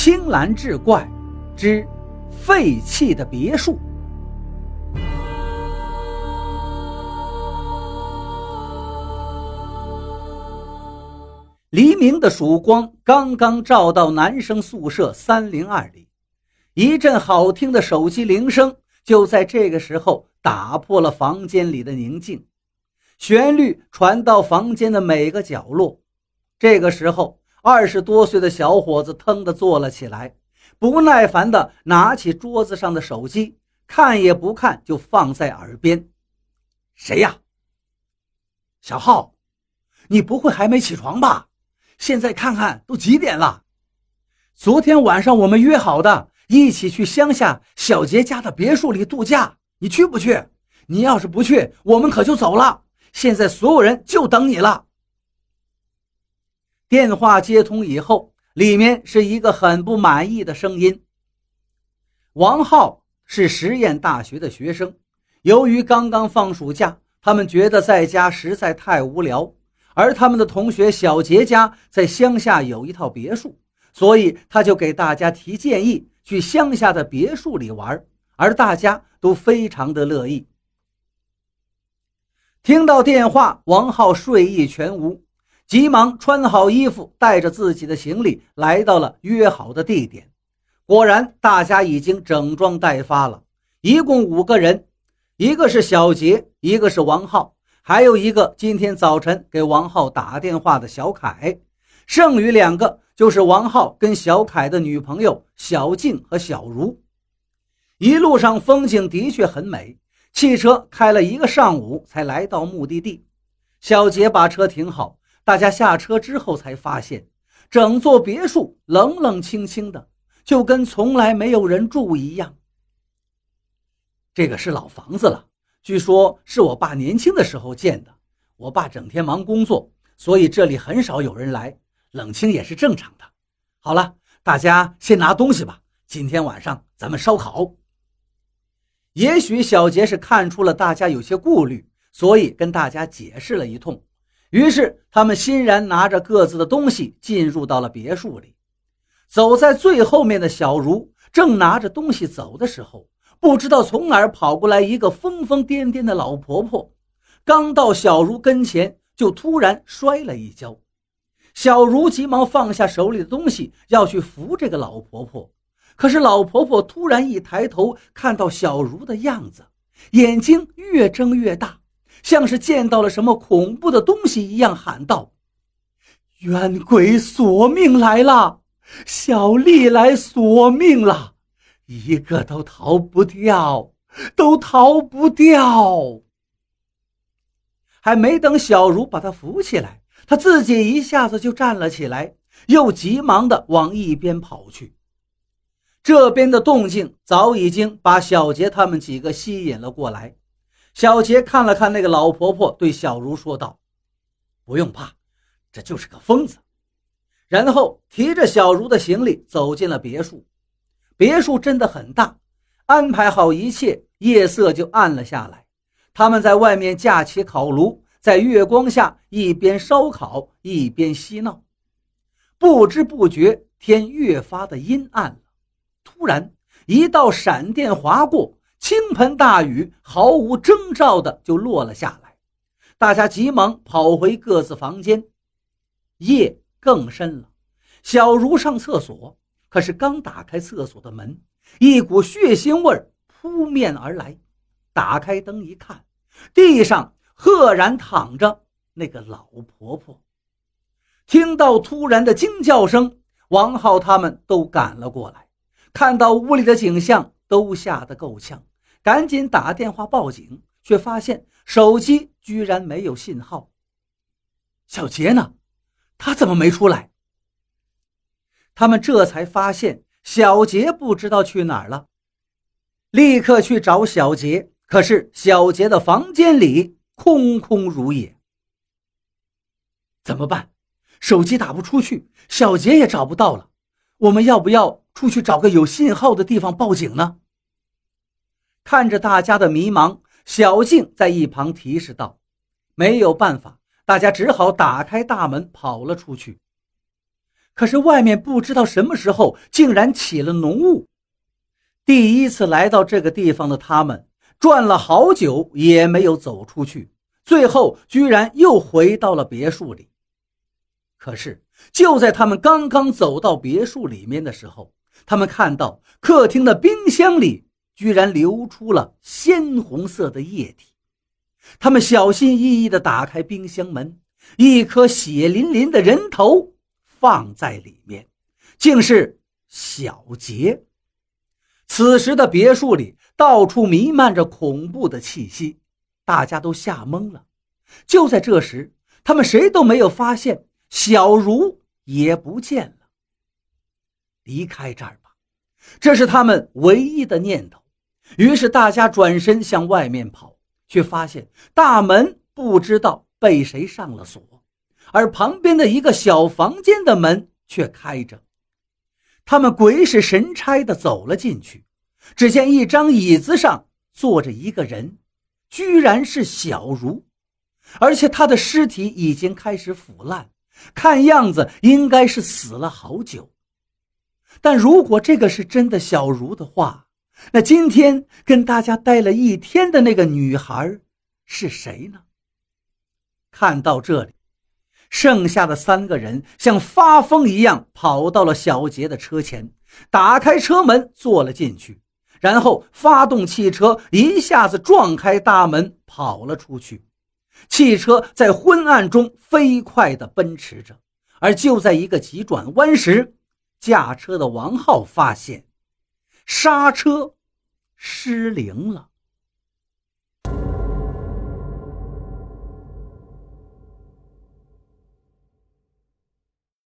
青蓝志怪之废弃的别墅。黎明的曙光刚刚照到男生宿舍三零二里，一阵好听的手机铃声就在这个时候打破了房间里的宁静，旋律传到房间的每个角落。这个时候，二十多岁的小伙子腾地坐了起来，不耐烦地拿起桌子上的手机，看也不看就放在耳边：“谁呀？小浩，你不会还没起床吧？”现在看看都几点了？昨天晚上我们约好的，一起去乡下小杰家的别墅里度假，你去不去？你要是不去，我们可就走了。现在所有人就等你了。电话接通以后，里面是一个很不满意的声音。王浩是实验大学的学生，由于刚刚放暑假，他们觉得在家实在太无聊。而他们的同学小杰家在乡下有一套别墅，所以他就给大家提建议去乡下的别墅里玩，而大家都非常的乐意。听到电话，王浩睡意全无，急忙穿好衣服，带着自己的行李来到了约好的地点。果然，大家已经整装待发了，一共五个人，一个是小杰，一个是王浩。还有一个今天早晨给王浩打电话的小凯，剩余两个就是王浩跟小凯的女朋友小静和小茹。一路上风景的确很美，汽车开了一个上午才来到目的地。小杰把车停好，大家下车之后才发现，整座别墅冷冷清清的，就跟从来没有人住一样。这个是老房子了。据说是我爸年轻的时候建的。我爸整天忙工作，所以这里很少有人来，冷清也是正常的。好了，大家先拿东西吧。今天晚上咱们烧烤。也许小杰是看出了大家有些顾虑，所以跟大家解释了一通。于是他们欣然拿着各自的东西进入到了别墅里。走在最后面的小茹正拿着东西走的时候。不知道从哪儿跑过来一个疯疯癫癫的老婆婆，刚到小茹跟前，就突然摔了一跤。小茹急忙放下手里的东西，要去扶这个老婆婆。可是老婆婆突然一抬头，看到小茹的样子，眼睛越睁越大，像是见到了什么恐怖的东西一样，喊道：“冤鬼索命来了！小丽来索命了！”一个都逃不掉，都逃不掉。还没等小茹把他扶起来，他自己一下子就站了起来，又急忙的往一边跑去。这边的动静早已经把小杰他们几个吸引了过来。小杰看了看那个老婆婆，对小茹说道：“不用怕，这就是个疯子。”然后提着小茹的行李走进了别墅。别墅真的很大，安排好一切，夜色就暗了下来。他们在外面架起烤炉，在月光下一边烧烤一边嬉闹。不知不觉，天越发的阴暗了。突然，一道闪电划过，倾盆大雨毫无征兆的就落了下来。大家急忙跑回各自房间。夜更深了，小茹上厕所。可是刚打开厕所的门，一股血腥味扑面而来。打开灯一看，地上赫然躺着那个老婆婆。听到突然的惊叫声，王浩他们都赶了过来，看到屋里的景象，都吓得够呛，赶紧打电话报警，却发现手机居然没有信号。小杰呢？他怎么没出来？他们这才发现小杰不知道去哪儿了，立刻去找小杰。可是小杰的房间里空空如也。怎么办？手机打不出去，小杰也找不到了。我们要不要出去找个有信号的地方报警呢？看着大家的迷茫，小静在一旁提示道：“没有办法，大家只好打开大门跑了出去。”可是外面不知道什么时候竟然起了浓雾。第一次来到这个地方的他们，转了好久也没有走出去，最后居然又回到了别墅里。可是就在他们刚刚走到别墅里面的时候，他们看到客厅的冰箱里居然流出了鲜红色的液体。他们小心翼翼地打开冰箱门，一颗血淋淋的人头放在里面，竟是小杰。此时的别墅里到处弥漫着恐怖的气息，大家都吓懵了。就在这时，他们谁都没有发现小茹也不见了。离开这儿吧，这是他们唯一的念头。于是大家转身向外面跑，却发现大门不知道被谁上了锁，而旁边的一个小房间的门却开着。他们鬼使神差地走了进去，只见一张椅子上坐着一个人，居然是小茹，而且她的尸体已经开始腐烂，看样子应该是死了好久。但如果这个是真的小茹的话，那今天跟大家待了一天的那个女孩是谁呢？看到这里。剩下的三个人像发疯一样跑到了小杰的车前，打开车门坐了进去，然后发动汽车，一下子撞开大门跑了出去。汽车在昏暗中飞快地奔驰着，而就在一个急转弯时，驾车的王浩发现刹车失灵了。